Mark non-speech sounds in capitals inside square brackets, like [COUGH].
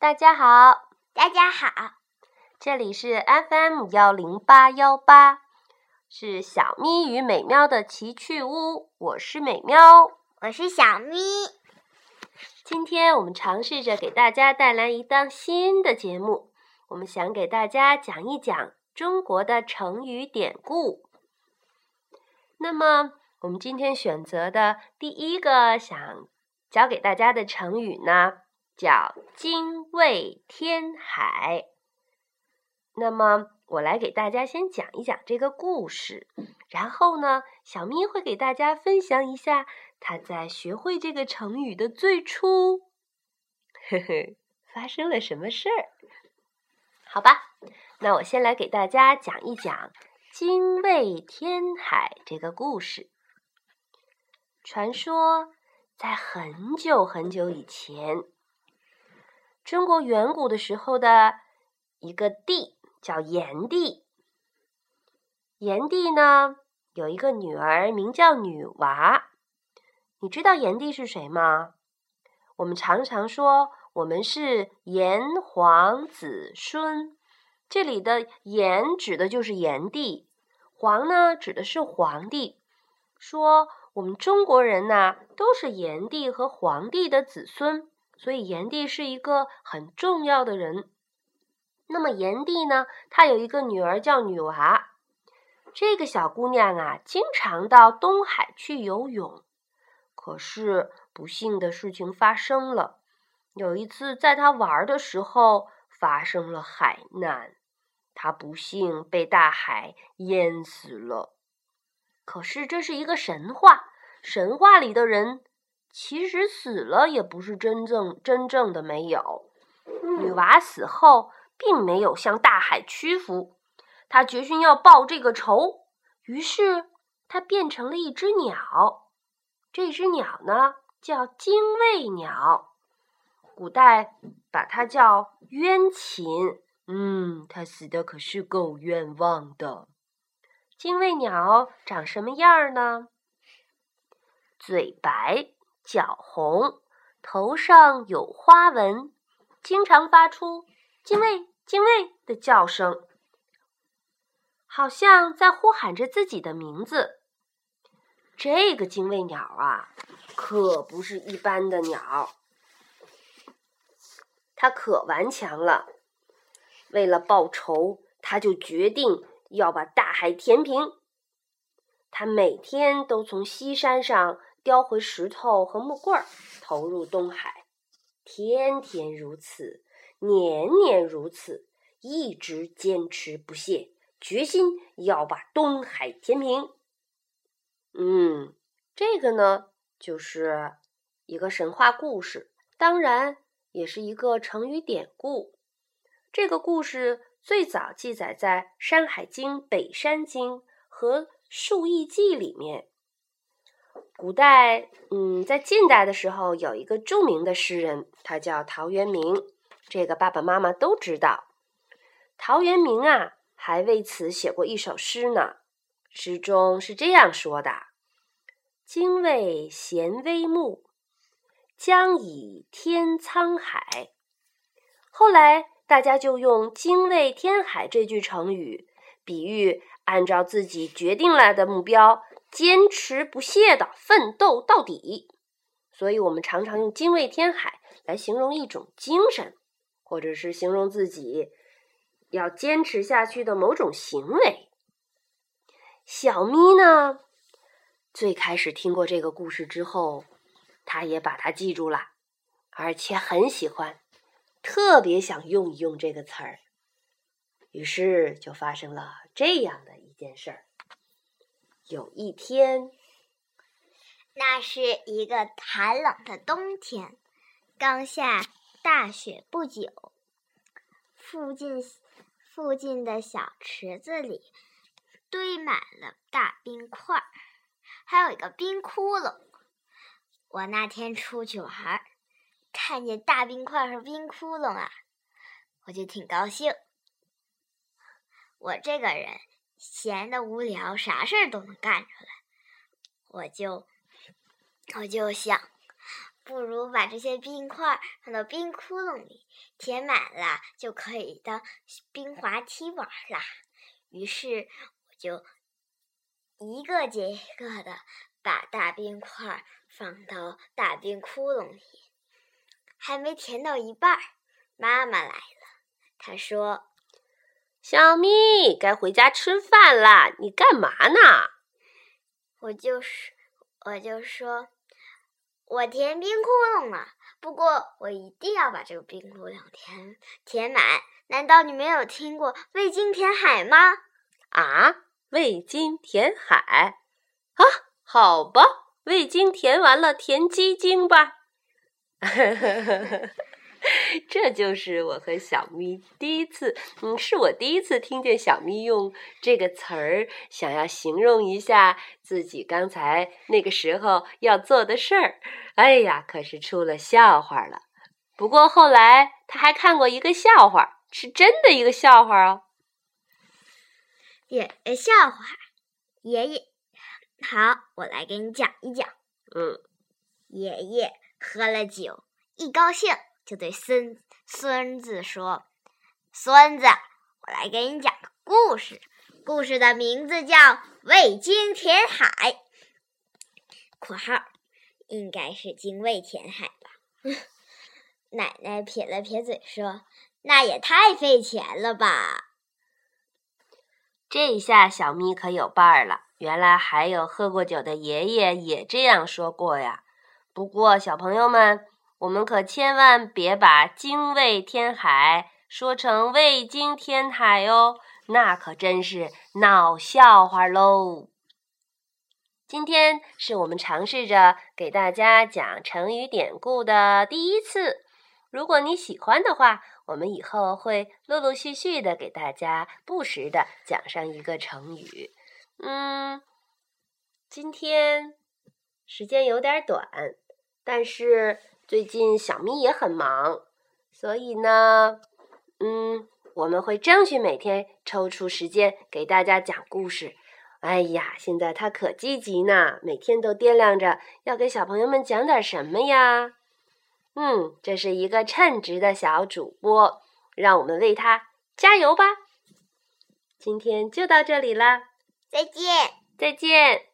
大家好，大家好，这里是 FM 幺零八幺八，是小咪与美妙的奇趣屋。我是美妙，我是小咪。今天我们尝试着给大家带来一档新的节目，我们想给大家讲一讲中国的成语典故。那么，我们今天选择的第一个想教给大家的成语呢？叫精卫填海。那么，我来给大家先讲一讲这个故事，然后呢，小咪会给大家分享一下他在学会这个成语的最初，呵呵，发生了什么事儿？好吧，那我先来给大家讲一讲精卫填海这个故事。传说在很久很久以前。中国远古的时候的一个帝叫炎帝。炎帝呢有一个女儿名叫女娃。你知道炎帝是谁吗？我们常常说我们是炎黄子孙，这里的炎指的就是炎帝，黄呢指的是黄帝。说我们中国人呢都是炎帝和黄帝的子孙。所以炎帝是一个很重要的人。那么炎帝呢？他有一个女儿叫女娃。这个小姑娘啊，经常到东海去游泳。可是不幸的事情发生了。有一次，在她玩的时候，发生了海难，她不幸被大海淹死了。可是这是一个神话，神话里的人。其实死了也不是真正真正的没有。女娃死后，并没有向大海屈服，她决心要报这个仇。于是，她变成了一只鸟。这只鸟呢，叫精卫鸟。古代把它叫冤禽。嗯，它死的可是够冤枉的。精卫鸟长什么样呢？嘴白。脚红，头上有花纹，经常发出“精卫，精卫”的叫声，好像在呼喊着自己的名字。这个精卫鸟啊，可不是一般的鸟，它可顽强了。为了报仇，它就决定要把大海填平。它每天都从西山上。叼回石头和木棍儿，投入东海，天天如此，年年如此，一直坚持不懈，决心要把东海填平。嗯，这个呢，就是一个神话故事，当然也是一个成语典故。这个故事最早记载在《山海经》《北山经》和《述异记》里面。古代，嗯，在近代的时候，有一个著名的诗人，他叫陶渊明。这个爸爸妈妈都知道。陶渊明啊，还为此写过一首诗呢。诗中是这样说的：“精卫衔微木，将以填沧海。”后来大家就用“精卫填海”这句成语，比喻按照自己决定了的目标。坚持不懈的奋斗到底，所以我们常常用“精卫填海”来形容一种精神，或者是形容自己要坚持下去的某种行为。小咪呢，最开始听过这个故事之后，他也把它记住了，而且很喜欢，特别想用一用这个词儿。于是就发生了这样的一件事儿。有一天，那是一个寒冷的冬天，刚下大雪不久。附近附近的小池子里堆满了大冰块，还有一个冰窟窿。我那天出去玩，看见大冰块和冰窟窿啊，我就挺高兴。我这个人。闲的无聊，啥事儿都能干出来。我就我就想不如把这些冰块放到冰窟窿里，填满了就可以当冰滑梯玩啦。于是我就一个接一个的把大冰块放到大冰窟窿里，还没填到一半，妈妈来了。她说：“小咪，该回家吃饭啦，你干嘛呢？”我就是，我就说。我填冰窟窿了，不过我一定要把这个冰窟窿填填满。难道你没有听过“味精填海”吗？啊，味精填海啊，好吧，味精填完了，填鸡精吧。[LAUGHS] 这就是我和小咪第一次，嗯，是我第一次听见小咪用这个词儿，想要形容一下自己刚才那个时候要做的事儿。哎呀，可是出了笑话了。不过后来他还看过一个笑话，是真的一个笑话哦。也笑话，爷爷，好，我来给你讲一讲。嗯，爷爷喝了酒，一高兴。就对孙孙子说：“孙子，我来给你讲个故事。故事的名字叫《未经填海》（括号应该是精卫填海吧？） [LAUGHS] 奶奶撇了撇嘴说：“那也太费钱了吧！”这一下小咪可有伴儿了。原来还有喝过酒的爷爷也这样说过呀。不过小朋友们。我们可千万别把“精卫填海”说成“未经填海”哦，那可真是闹笑话喽！今天是我们尝试着给大家讲成语典故的第一次。如果你喜欢的话，我们以后会陆陆续续的给大家不时的讲上一个成语。嗯，今天时间有点短，但是。最近小咪也很忙，所以呢，嗯，我们会争取每天抽出时间给大家讲故事。哎呀，现在他可积极呢，每天都掂量着要给小朋友们讲点什么呀。嗯，这是一个称职的小主播，让我们为他加油吧。今天就到这里啦，再见，再见。